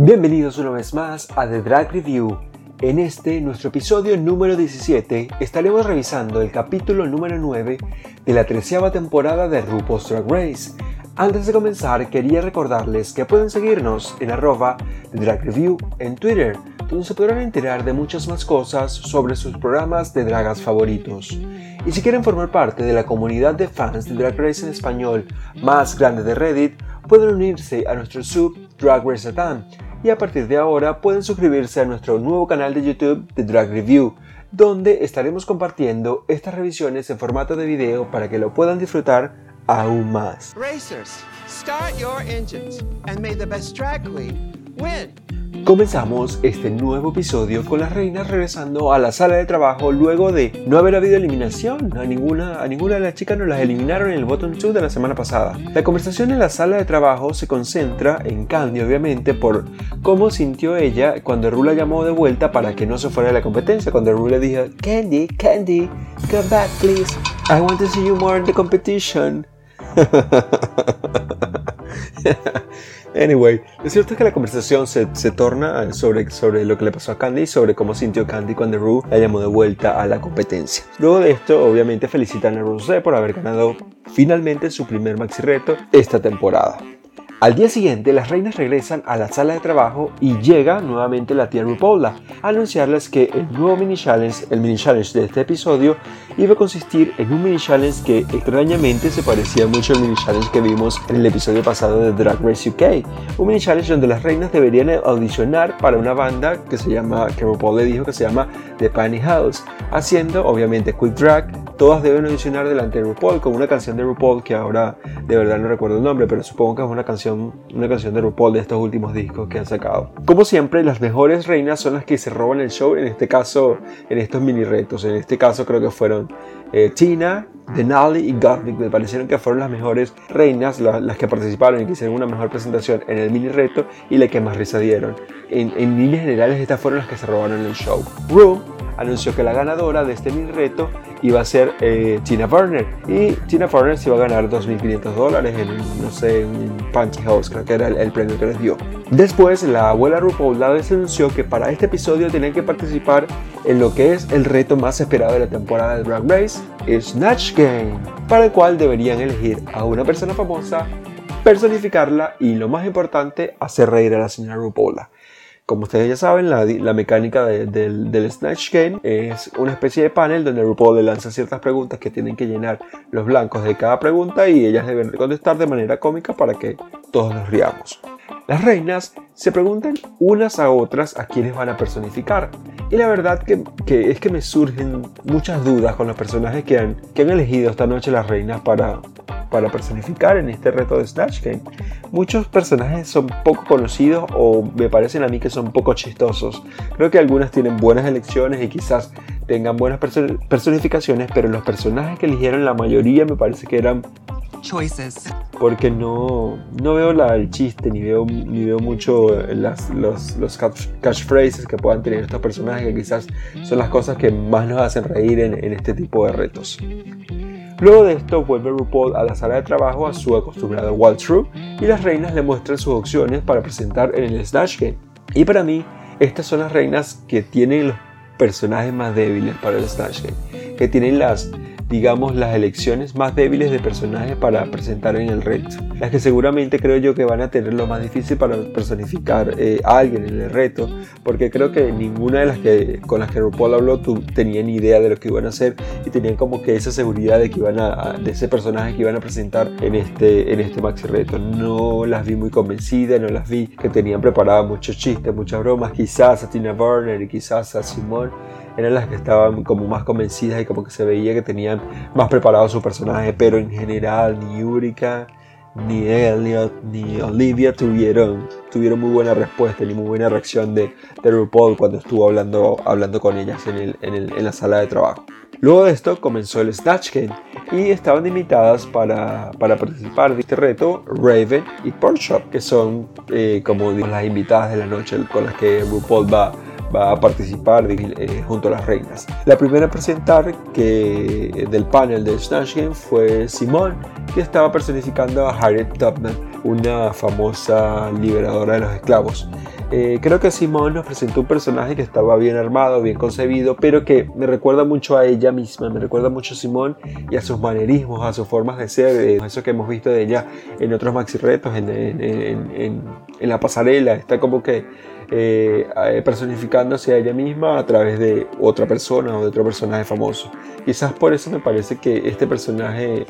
Bienvenidos una vez más a The Drag Review. En este, nuestro episodio número 17, estaremos revisando el capítulo número 9 de la treceava temporada de RuPaul's Drag Race. Antes de comenzar, quería recordarles que pueden seguirnos en arroba Drag Review en Twitter, donde se podrán enterar de muchas más cosas sobre sus programas de dragas favoritos. Y si quieren formar parte de la comunidad de fans de Drag Race en español más grande de Reddit, pueden unirse a nuestro sub Drag Race y a partir de ahora pueden suscribirse a nuestro nuevo canal de YouTube de Drag Review, donde estaremos compartiendo estas revisiones en formato de video para que lo puedan disfrutar aún más. Racers, start your engines and may the best drag queen. Comenzamos este nuevo episodio con las reinas regresando a la sala de trabajo luego de no haber habido eliminación. A ninguna, a ninguna de las chicas nos las eliminaron en el bottom 2 de la semana pasada. La conversación en la sala de trabajo se concentra en Candy, obviamente, por cómo sintió ella cuando Rula llamó de vuelta para que no se fuera de la competencia. Cuando Rula dijo, Candy, Candy, come back please. I want to see you more in the competition. Anyway, lo cierto es que la conversación se, torna sobre, sobre lo que le pasó a Candy y sobre cómo sintió Candy cuando Rue la llamó de vuelta a la competencia. Luego de esto, obviamente felicitan a Rose por haber ganado finalmente su primer maxi reto esta temporada. Al día siguiente, las reinas regresan a la sala de trabajo y llega nuevamente la tía RuPaula a anunciarles que el nuevo mini challenge, el mini challenge de este episodio, iba a consistir en un mini challenge que extrañamente se parecía mucho al mini challenge que vimos en el episodio pasado de Drag Race UK. Un mini challenge donde las reinas deberían audicionar para una banda que se llama, que RuPaul le dijo que se llama The Panty House, haciendo obviamente quick drag, todas deben audicionar delante de RuPaul con una canción de RuPaul que ahora de verdad no recuerdo el nombre, pero supongo que es una canción, una canción de RuPaul de estos últimos discos que han sacado. Como siempre, las mejores reinas son las que se roban el show, en este caso, en estos mini retos. En este caso creo que fueron eh, Tina, Denali y Gottmik. Me parecieron que fueron las mejores reinas, las que participaron y que hicieron una mejor presentación en el mini reto y las que más risa dieron. En, en líneas generales, estas fueron las que se robaron el show. Ru anunció que la ganadora de este mini reto iba a ser eh, Tina Burner. Y Tina Burner se iba a ganar 2.500 dólares en, no sé, un Punchy House, creo que era el, premio que les dio. Después, la abuela RuPaul les anunció que para este episodio tenían que participar en lo que es el reto más esperado de la temporada de Drag Race, Snatch Game, para el cual deberían elegir a una persona famosa, personificarla y, lo más importante, hacer reír a la señora RuPaul. Como ustedes ya saben, la, mecánica del Snatch Game es una especie de panel donde RuPaul le lanza ciertas preguntas que tienen que llenar los blancos de cada pregunta y ellas deben contestar de manera cómica para que todos nos riamos. Las reinas se preguntan unas a otras a quiénes van a personificar. Y la verdad que, es que me surgen muchas dudas con los personajes que han, que han elegido esta noche las reinas para, para personificar en este reto de Snatch Game. Muchos personajes son poco conocidos o me parecen a mí que son poco chistosos. Creo que algunas tienen buenas elecciones y quizás tengan buenas personificaciones, pero los personajes que eligieron la mayoría me parece que eran choices. Porque no, no veo la, el chiste, ni veo, ni veo mucho las, los, los catchphrases que puedan tener estos personajes, que quizás son las cosas que más nos hacen reír en, en este tipo de retos. Luego de esto vuelve RuPaul a la sala de trabajo a su acostumbrado walkthrough y las reinas le muestran sus opciones para presentar en el Snatch Game. Y para mí, estas son las reinas que tienen los personajes más débiles para el Snatch Game, que tienen las digamos, las elecciones más débiles de personajes para presentar en el reto. Las que seguramente creo yo que van a tener lo más difícil para personificar eh, a alguien en el reto, porque creo que ninguna de las que con las que RuPaul habló tú, tenía ni idea de lo que iban a hacer y tenían como que esa seguridad de que iban a, de ese personaje que iban a presentar en este, en este maxi reto. No las vi muy convencidas, no las vi que tenían preparadas muchos chistes, muchas bromas, quizás a Tina Burner y quizás a Simone eran las que estaban como más convencidas y como que se veía que tenían más preparado su personaje, pero en general ni Yurika, ni Elliot, ni Olivia tuvieron, tuvieron muy buena respuesta ni muy buena reacción de, de RuPaul cuando estuvo hablando, hablando con ellas en, el, en, el, en la sala de trabajo. Luego de esto comenzó el Snatch Game y estaban invitadas para, para participar de este reto Raven y Porkchop, que son eh, como las invitadas de la noche con las que RuPaul va, va a participar eh, junto a las reinas. La primera a presentar que, del panel de Snatch fue Simone, que estaba personificando a Harriet Tubman, una famosa liberadora de los esclavos. Eh, creo que Simone nos presentó un personaje que estaba bien armado, bien concebido, pero que me recuerda mucho a ella misma, me recuerda mucho a Simone y a sus manerismos, a sus formas de ser, eh, eso que hemos visto de ella en otros maxi retos, en, en, en, la pasarela, está como que eh, personificándose a ella misma a través de otra persona o de otro personaje famoso. Quizás por eso me parece que este personaje,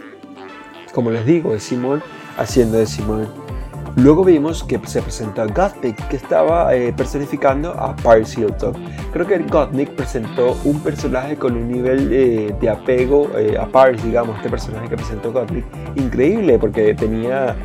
como les digo, es Simone haciendo de Simone. Luego vimos que se presentó Gottmik, que estaba eh, personificando a Paris Hilton. Creo que Gottmik presentó un personaje con un nivel eh, de apego eh, a Paris, digamos, este personaje que presentó Gottmik, increíble porque tenía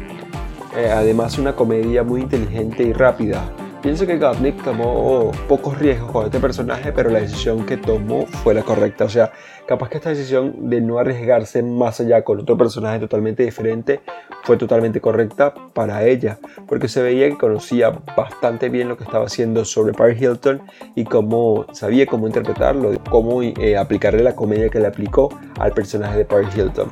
además una comedia muy inteligente y rápida. Pienso que Gottlieb tomó pocos riesgos con este personaje, pero la decisión que tomó fue la correcta. O sea, capaz que esta decisión de no arriesgarse más allá con otro personaje totalmente diferente fue totalmente correcta para ella, porque se veía que conocía bastante bien lo que estaba haciendo sobre Paris Hilton y cómo sabía cómo interpretarlo, cómo eh, aplicarle la comedia que le aplicó al personaje de Paris Hilton.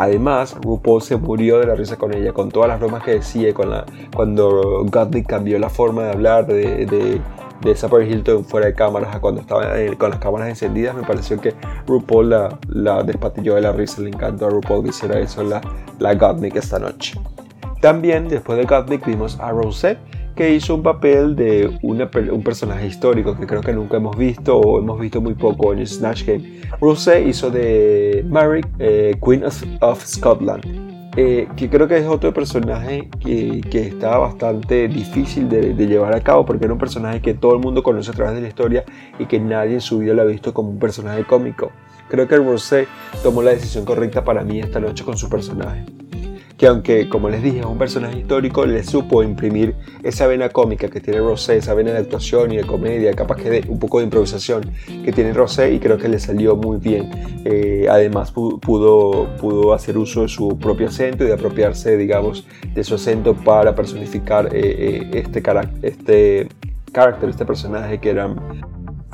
Además, RuPaul se murió de la risa con ella, con todas las bromas que decía, con la, cuando Gottlieb cambió la forma de hablar de, de, de Hilton fuera de cámaras a cuando estaba con las cámaras encendidas, me pareció que RuPaul la, la despatilló de la risa, le encantó a RuPaul que hiciera eso la, la esta noche. También, después de Gottlieb, vimos a Rosette, que hizo un papel de un personaje histórico que creo que nunca hemos visto o hemos visto muy poco en Snatch Game. Rose hizo de Mary, eh, Queen of, Scotland, eh, que creo que es otro personaje que, que está bastante difícil de, llevar a cabo porque era un personaje que todo el mundo conoce a través de la historia y que nadie en su vida lo ha visto como un personaje cómico. Creo que Rose tomó la decisión correcta para mí esta noche con su personaje que aunque, como les dije, es un personaje histórico, le supo imprimir esa vena cómica que tiene Rosé, esa vena de actuación y de comedia, capaz que de un poco de improvisación que tiene Rosé y creo que le salió muy bien. Eh, además pudo, pudo hacer uso de su propio acento y de apropiarse, digamos, de su acento para personificar eh, eh, este, este carácter, este personaje que era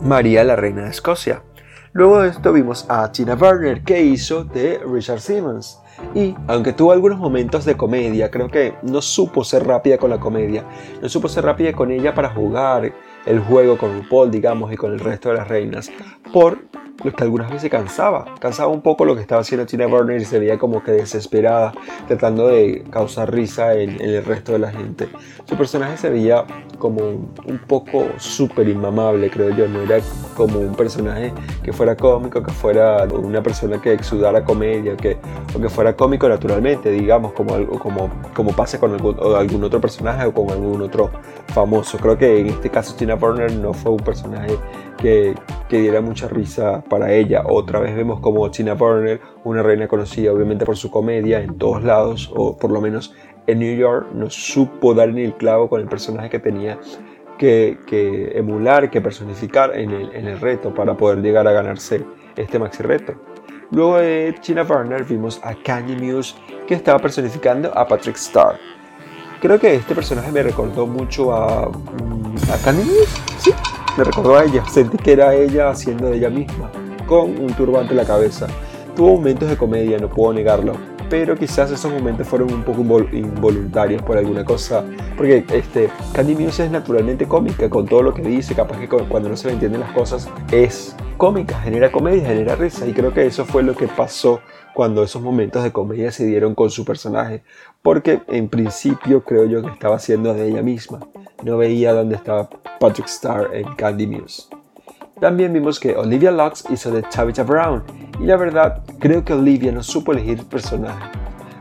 María, la reina de Escocia. Luego de esto vimos a Tina Burner que hizo de Richard Simmons. Y aunque tuvo algunos momentos de comedia, creo que no supo ser rápida con la comedia, no supo ser rápida con ella para jugar el juego con RuPaul, digamos, y con el resto de las reinas, por lo que algunas veces cansaba. Cansaba un poco lo que estaba haciendo Tina Burner y se veía como que desesperada, tratando de causar risa en, el resto de la gente. Su personaje se veía como un poco súper inmamable, creo yo. No era como un personaje que fuera cómico, que fuera una persona que exudara comedia, que, o que fuera cómico naturalmente, digamos, como, algo, como, como pasa con algún, algún otro personaje o con algún otro famoso. Creo que en este caso Tina Burner no fue un personaje que, que diera mucha risa para ella. Otra vez vemos como Tina Burner, una reina conocida obviamente por su comedia en todos lados, o por lo menos en New York, no supo dar ni el clavo con el personaje que tenía que, emular, que personificar en el, en reto para poder llegar a ganarse este maxi reto. Luego de Tina Burner vimos a Kanye Muse que estaba personificando a Patrick Starr. Creo que este personaje me recordó mucho a, mm, a Kanye Muse, me recordó a ella, sentí que era ella haciendo de ella misma, con un turbante en la cabeza. Tuvo momentos de comedia, no puedo negarlo, pero quizás esos momentos fueron un poco involuntarios por alguna cosa, porque este, Candy Muse es naturalmente cómica con todo lo que dice, capaz que cuando no se le entienden las cosas es cómica, genera comedia, genera risa, y creo que eso fue lo que pasó cuando esos momentos de comedia se dieron con su personaje, porque en principio creo yo que estaba haciendo de ella misma, no veía dónde estaba Patrick Starr en Candy Muse. También vimos que Olivia Lux hizo de Tabitha Brown y la verdad creo que Olivia no supo elegir personaje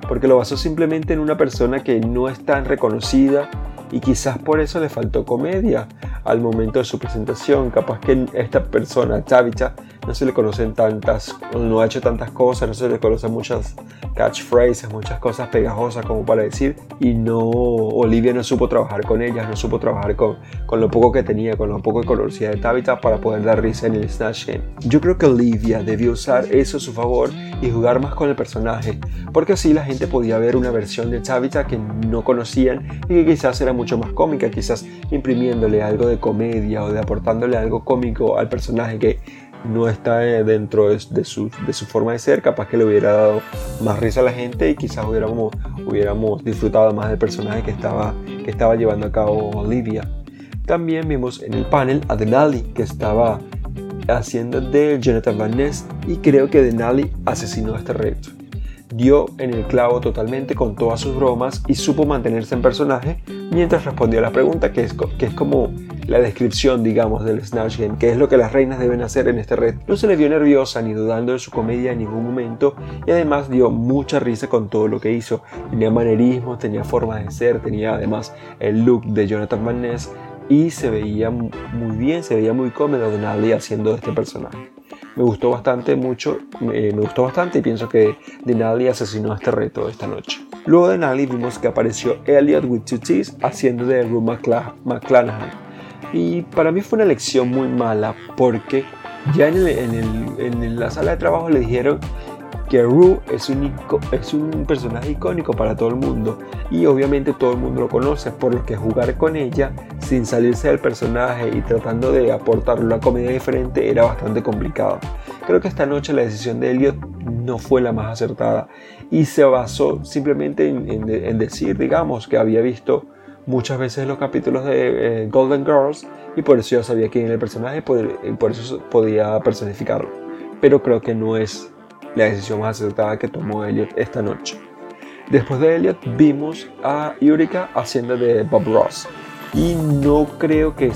porque lo basó simplemente en una persona que no es tan reconocida y quizás por eso le faltó comedia. al momento de su presentación. Capaz que esta persona, Tabitha, no se le conocen tantas, no ha hecho tantas cosas, no se le conocen muchas catchphrases, muchas cosas pegajosas como para decir, y no, Olivia no supo trabajar con ellas, no supo trabajar con, con lo poco que tenía, con lo poco de conocida de Tabitha para poder dar risa en el Snatch Game. Yo creo que Olivia debió usar eso a su favor y jugar más con el personaje, porque así la gente podía ver una versión de Tabitha que no conocían y que quizás era mucho más cómica, quizás imprimiéndole algo de comedia o de aportándole algo cómico al personaje que no está eh, dentro de, su, forma de ser, capaz que le hubiera dado más risa a la gente y quizás hubiéramos, disfrutado más del personaje que estaba, llevando a cabo Olivia. También vimos en el panel a Denali, que estaba haciendo de Jonathan Van Ness y creo que Denali asesinó este reto dio en el clavo totalmente con todas sus bromas y supo mantenerse en personaje mientras respondía a la pregunta, que es, que es como la descripción, digamos, del Snatch Game, que es lo que las reinas deben hacer en este red. No se le vio nerviosa ni dudando de su comedia en ningún momento y además dio mucha risa con todo lo que hizo. Tenía manerismos, tenía forma de ser, tenía además el look de Jonathan Van Ness y se veía muy bien, se veía muy cómodo de nadie haciendo este personaje me gustó bastante mucho, me gustó bastante y pienso que Denali asesinó este reto esta noche. Luego de Denali vimos que apareció Elliot with two T's haciendo de Rue McClanahan. Y para mí fue una lección muy mala porque ya en, en la sala de trabajo le dijeron que Rue es un, personaje icónico para todo el mundo y obviamente todo el mundo lo conoce, por lo que jugar con ella sin salirse del personaje y tratando de aportar una comedia diferente era bastante complicado. Creo que esta noche la decisión de Elliot no fue la más acertada y se basó simplemente en, decir, digamos, que había visto muchas veces los capítulos de eh, Golden Girls y por eso ya sabía quién era el personaje y por eso podía personificarlo. Pero creo que no es la decisión más acertada que tomó Elliot esta noche. Después de Elliot vimos a Yurika haciendo de Bob Ross. Y no creo que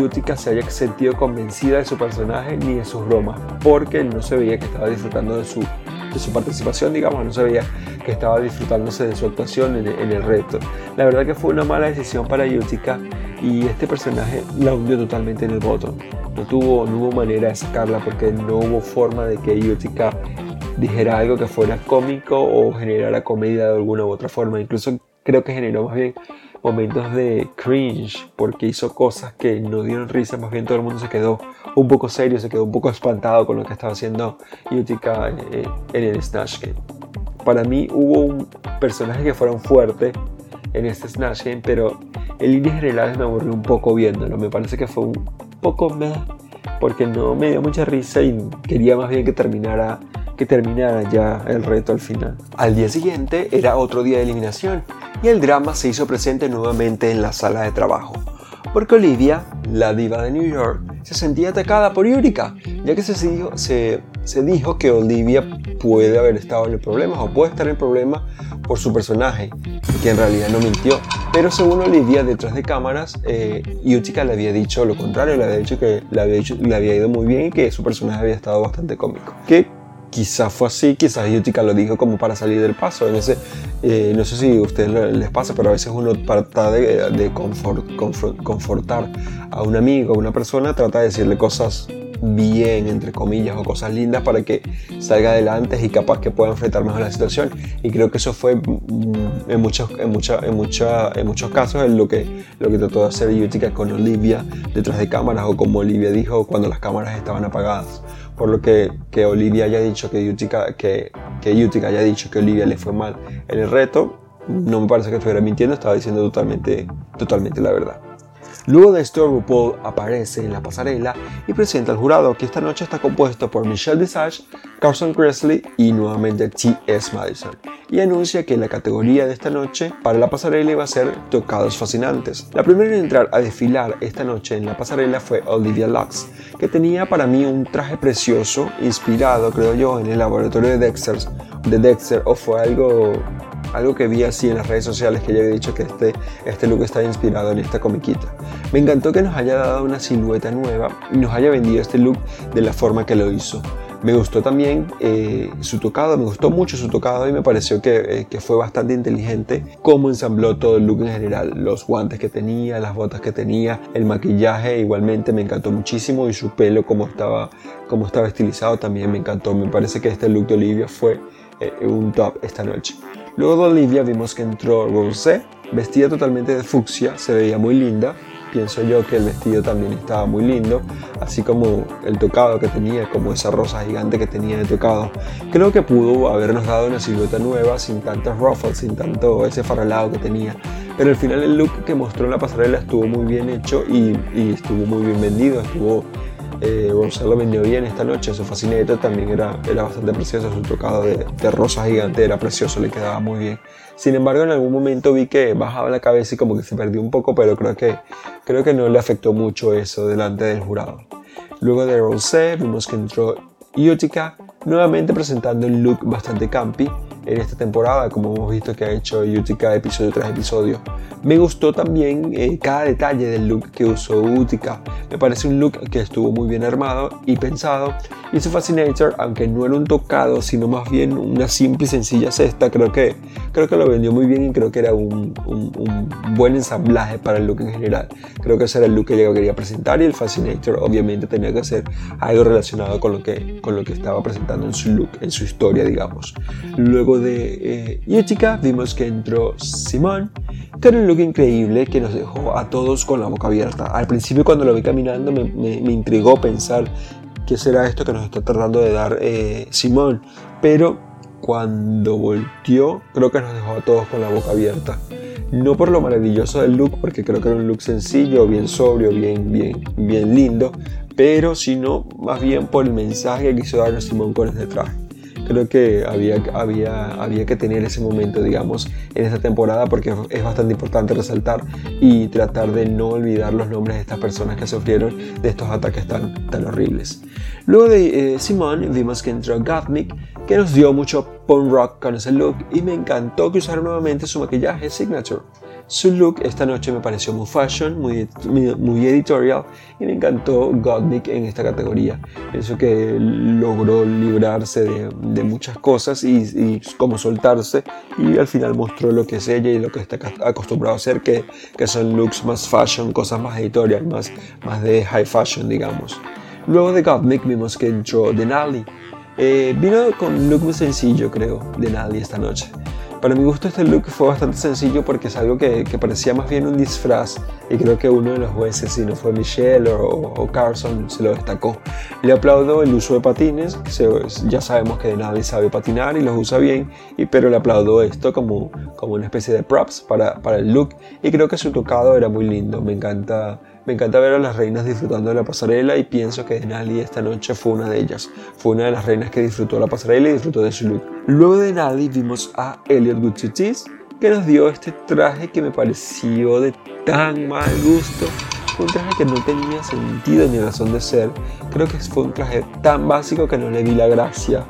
Utica se haya sentido convencida de su personaje ni de sus bromas, porque no se veía que estaba disfrutando de su, de su participación, digamos, no se veía que estaba disfrutándose de su actuación en, en el reto. La verdad que fue una mala decisión para Utica y este personaje la hundió totalmente en el voto. No tuvo, no hubo manera de sacarla porque no hubo forma de que Utica dijera algo que fuera cómico o generara comedia de alguna u otra forma. Incluso creo que generó más bien momentos de cringe porque hizo cosas que no dieron risa, más bien todo el mundo se quedó un poco serio, se quedó un poco espantado con lo que estaba haciendo Utica en, el Snatch Game. Para mí hubo personajes que fueron fuertes en este Snatch Game, pero en líneas generales me aburrió un poco viéndolo. Me parece que fue un poco meh porque no me dio mucha risa y quería más bien que terminara que terminara ya el reto al final. Al día siguiente era otro día de eliminación y el drama se hizo presente nuevamente en la sala de trabajo, porque Olivia, la diva de New York, se sentía atacada por Yurika, ya que se dijo, se, se dijo que Olivia puede haber estado en el problema o puede estar en el problema por su personaje, que en realidad no mintió. Pero según Olivia, detrás de cámaras, eh, le había dicho lo contrario, le había dicho que le había, dicho, le había ido muy bien y que su personaje había estado bastante cómico. Que quizás fue así, quizás Utica lo dijo como para salir del paso. En ese, eh, no sé si a ustedes les pasa, pero a veces uno trata de, de confortar a un amigo, a una persona, trata de decirle cosas bien, entre comillas, o cosas lindas para que salga adelante y capaz que pueda enfrentar mejor la situación. Y creo que eso fue mm, en muchos, en mucha, en mucha, en muchos casos lo que, lo que trató de hacer Utica con Olivia detrás de cámaras o como Olivia dijo cuando las cámaras estaban apagadas. Por lo que, que Olivia haya dicho que Utica, que, que haya dicho que Olivia le fue mal en el reto, no me parece que estuviera mintiendo, estaba diciendo totalmente, totalmente la verdad. Luego de esto, RuPaul aparece en la pasarela y presenta al jurado que esta noche está compuesto por Michelle Visage, Carson Kressley y nuevamente T.S. Madison, y anuncia que la categoría de esta noche para la pasarela iba a ser Tocados Fascinantes. La primera en entrar a desfilar esta noche en la pasarela fue Olivia Lux, que tenía para mí un traje precioso, inspirado, creo yo, en el laboratorio de Dexter, de Dexter o fue algo algo que vi así en las redes sociales que ya había dicho que este, este look está inspirado en esta comiquita. Me encantó que nos haya dado una silueta nueva y nos haya vendido este look de la forma que lo hizo. Me gustó también eh, su tocado, me gustó mucho su tocado y me pareció que, eh, que, fue bastante inteligente cómo ensambló todo el look en general. Los guantes que tenía, las botas que tenía, el maquillaje igualmente me encantó muchísimo y su pelo como estaba, como estaba estilizado también me encantó. Me parece que este look de Olivia fue eh, un top esta noche. Luego de Olivia vimos que entró Rosé, vestida totalmente de fucsia, se veía muy linda pienso yo que el vestido también estaba muy lindo, así como el tocado que tenía, como esa rosa gigante que tenía de tocado. Creo que pudo habernos dado una silueta nueva sin tantos ruffles, sin tanto ese faralado que tenía. Pero al final el look que mostró en la pasarela estuvo muy bien hecho y, y estuvo muy bien vendido, estuvo eh, Gonzalo vendió bien esta noche, su fascinator también era, era bastante precioso, su tocado de, de, rosa gigante era precioso, le quedaba muy bien. Sin embargo, en algún momento vi que bajaba la cabeza y como que se perdió un poco, pero creo que, creo que no le afectó mucho eso delante del jurado. Luego de Rosé vimos que entró Utica, nuevamente presentando un look bastante campi, en esta temporada, como hemos visto que ha hecho Utica episodio tras episodio. Me gustó también eh, cada detalle del look que usó Utica. Me parece un look que estuvo muy bien armado y pensado. Y su Fascinator, aunque no era un tocado, sino más bien una simple y sencilla cesta, creo que, creo que lo vendió muy bien y creo que era un, un, un buen ensamblaje para el look en general. Creo que ese era el look que ella quería presentar y el Fascinator obviamente tenía que ser algo relacionado con lo que, con lo que estaba presentando en su look, en su historia, digamos. Luego de eh, Utica vimos que entró Simón, con un look increíble que nos dejó a todos con la boca abierta. Al principio cuando lo vi caminando me, me, intrigó pensar qué será esto que nos está tratando de dar eh, Simón, pero cuando volteó creo que nos dejó a todos con la boca abierta. No por lo maravilloso del look, porque creo que era un look sencillo, bien sobrio, bien, bien, bien lindo, pero sino más bien por el mensaje que quiso darnos Simón con este traje creo que había, había, había que tener ese momento, digamos, en esta temporada porque es bastante importante resaltar y tratar de no olvidar los nombres de estas personas que sufrieron de estos ataques tan, tan horribles. Luego de eh, Simone vimos que entró Gottmik, que nos dio mucho punk rock con ese look y me encantó que usara nuevamente su maquillaje signature. Su look esta noche me pareció muy fashion, muy, editorial y me encantó Gottmik en esta categoría. Pienso que logró librarse de, muchas cosas y, y, como soltarse y al final mostró lo que es ella y lo que está acostumbrado a hacer, que, son looks más fashion, cosas más editorial, más, más de high fashion digamos. Luego de Gottmik vimos que entró Denali. Eh, vino con un look muy sencillo creo, Denali esta noche. Para mi gusto este look fue bastante sencillo porque es algo que, que, parecía más bien un disfraz y creo que uno de los jueces, si no fue Michelle o, o Carson, se lo destacó. Le aplaudo el uso de patines, ya sabemos que nadie sabe patinar y los usa bien, y, pero le aplaudo esto como, como una especie de props para, para el look y creo que su tocado era muy lindo, me encanta me encanta ver a las reinas disfrutando de la pasarela y pienso que Denali esta noche fue una de ellas. Fue una de las reinas que disfrutó la pasarela y disfrutó de su look. Luego de Denali vimos a Elliot Gutierrez que nos dio este traje que me pareció de tan mal gusto. Un traje que no tenía sentido ni razón de ser. Creo que fue un traje tan básico que no le vi la gracia.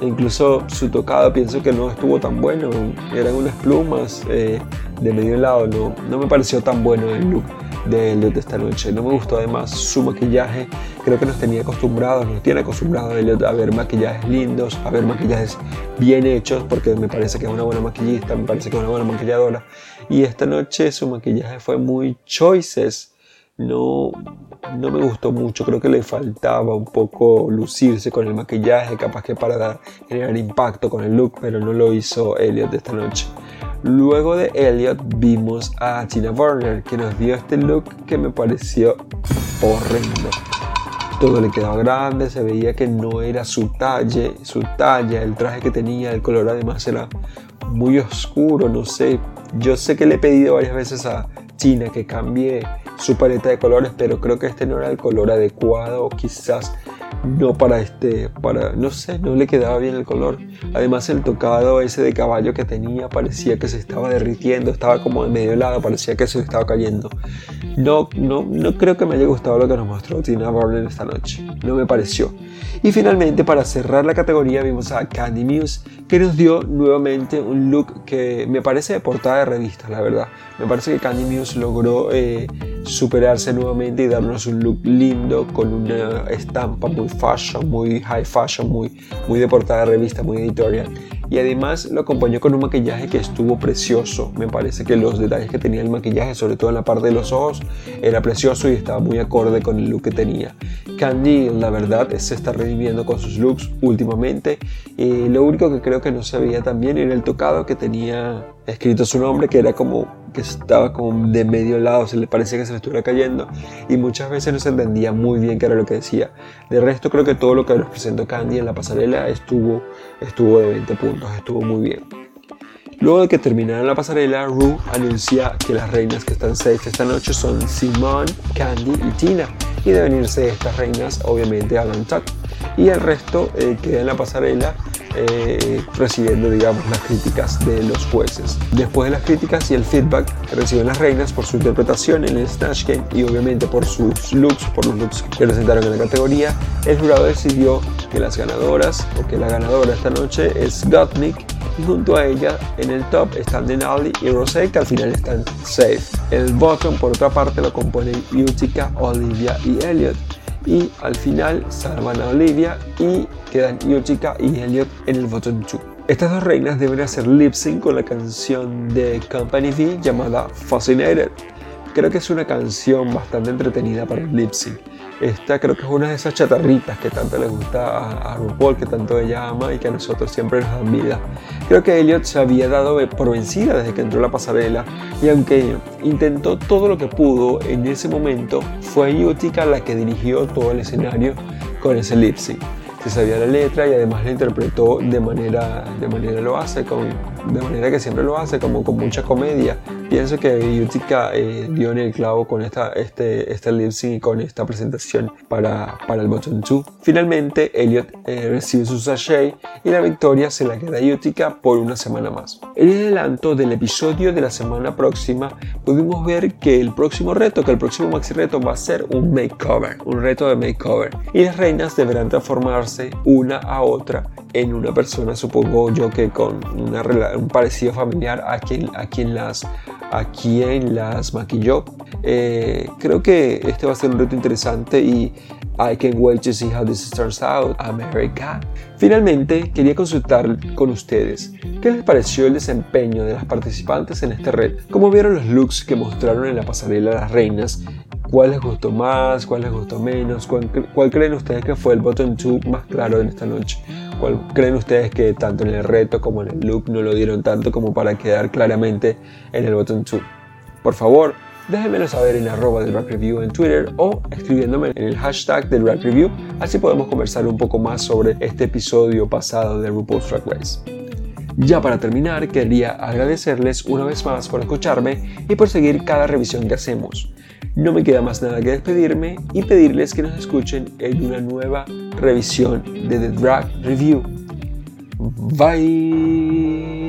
E incluso su tocado pienso que no estuvo tan bueno. Eran unas plumas eh, de medio lado. No, no me pareció tan bueno el look de Elliot esta noche. No me gustó además su maquillaje. Creo que nos tenía acostumbrados, nos tiene acostumbrados Elliot a ver maquillajes lindos, a ver maquillajes bien hechos, porque me parece que es una buena maquillista, me parece que es una buena maquilladora. Y esta noche su maquillaje fue muy choices. No, no me gustó mucho, creo que le faltaba un poco lucirse con el maquillaje, capaz que para dar, generar impacto con el look, pero no lo hizo Elliot esta noche. Luego de Elliot vimos a Tina Burner que nos dio este look que me pareció horrendo. Todo le quedaba grande, se veía que no era su talla, su talla, el traje que tenía, el color además era muy oscuro, no sé. Yo sé que le he pedido varias veces a Tina que cambie su paleta de colores, pero creo que este no era el color adecuado, quizás no para este, para, no sé, no le quedaba bien el color. Además el tocado ese de caballo que tenía parecía que se estaba derritiendo, estaba como en medio lado, parecía que se estaba cayendo. No, no, no creo que me haya gustado lo que nos mostró Tina Burner esta noche, no me pareció. Y finalmente para cerrar la categoría vimos a Candy Muse que nos dio nuevamente un look que me parece de portada de revista, la verdad. Me parece que Candy Muse logró... Eh, superarse nuevamente y darnos un look lindo con una estampa muy fashion, muy high fashion, muy, muy de portada revista, muy editorial. Y además lo acompañó con un maquillaje que estuvo precioso. Me parece que los detalles que tenía el maquillaje, sobre todo en la parte de los ojos, era precioso y estaba muy acorde con el look que tenía. Candy, la verdad, se está reviviendo con sus looks últimamente. Y lo único que creo que no se veía tan era el tocado que tenía escrito su nombre, que era como que estaba como de medio lado, se le parecía que se le estuviera cayendo y muchas veces no se entendía muy bien qué era lo que decía. De resto creo que todo lo que nos presentó Candy en la pasarela estuvo, estuvo de 20 puntos, estuvo muy bien. Luego de que terminara la pasarela, Rue anuncia que las reinas que están safe esta noche son Simone, Candy y Tina. Y de venirse estas reinas, obviamente, Alan Tuck. Y el resto eh, queda en la pasarela eh, recibiendo, digamos, las críticas de los jueces. Después de las críticas y el feedback que reciben las reinas por su interpretación en el Snatch Game y obviamente por sus looks, por los looks que presentaron en la categoría, el jurado decidió que las ganadoras, o que la ganadora esta noche es Gottmik y junto a ella en el top están Denali y Rosé que al final están safe. El bottom por otra parte lo componen Utica, Olivia y Elliot y al final salvan a Olivia y quedan Yochika y Elliot en el bottom 2. Estas dos reinas deben hacer lip sync con la canción de Company V llamada Fascinated. Creo que es una canción bastante entretenida para el lip sync. Esta creo que es una de esas chatarritas que tanto le gusta a, RuPaul, que tanto ella ama y que a nosotros siempre nos dan vida. Creo que Elliot se había dado por vencida desde que entró la pasarela y aunque intentó todo lo que pudo en ese momento, fue Utica la que dirigió todo el escenario con ese lip se sabía la letra y además la interpretó de manera, de manera lo hace, con, de manera que siempre lo hace, como con mucha comedia. Pienso que Yutika eh, dio en el clavo con esta, este, este lip sync y con esta presentación para, para el Bottom 2. Finalmente, Elliot eh, recibe su sachet y la victoria se la queda a Yutika por una semana más. En el adelanto del episodio de la semana próxima, pudimos ver que el próximo reto, que el próximo maxi reto va a ser un makeover, un reto de makeover. Y las reinas deberán transformarse una a otra en una persona, supongo yo que con una, un parecido familiar a quien, a quien, las, a quien las maquilló. Eh, creo que este va a ser un reto interesante y I can't wait to see how this turns out, America. Finalmente, quería consultar con ustedes qué les pareció el desempeño de las participantes en este red, cómo vieron los looks que mostraron en la pasarela las reinas ¿Cuál les gustó más? ¿Cuál les gustó menos? ¿Cuál, creen ustedes que fue el bottom 2 más claro en esta noche? ¿Cuál creen ustedes que tanto en el reto como en el look no lo dieron tanto como para quedar claramente en el bottom 2? Por favor, déjenmelo saber en arroba Review en Twitter o escribiéndome en el hashtag del Rack Review, así podemos conversar un poco más sobre este episodio pasado de RuPaul's Drag Race. Ya para terminar, quería agradecerles una vez más por escucharme y por seguir cada revisión que hacemos. No me queda más nada que despedirme y pedirles que nos escuchen en una nueva revisión de The Drag Review. Bye.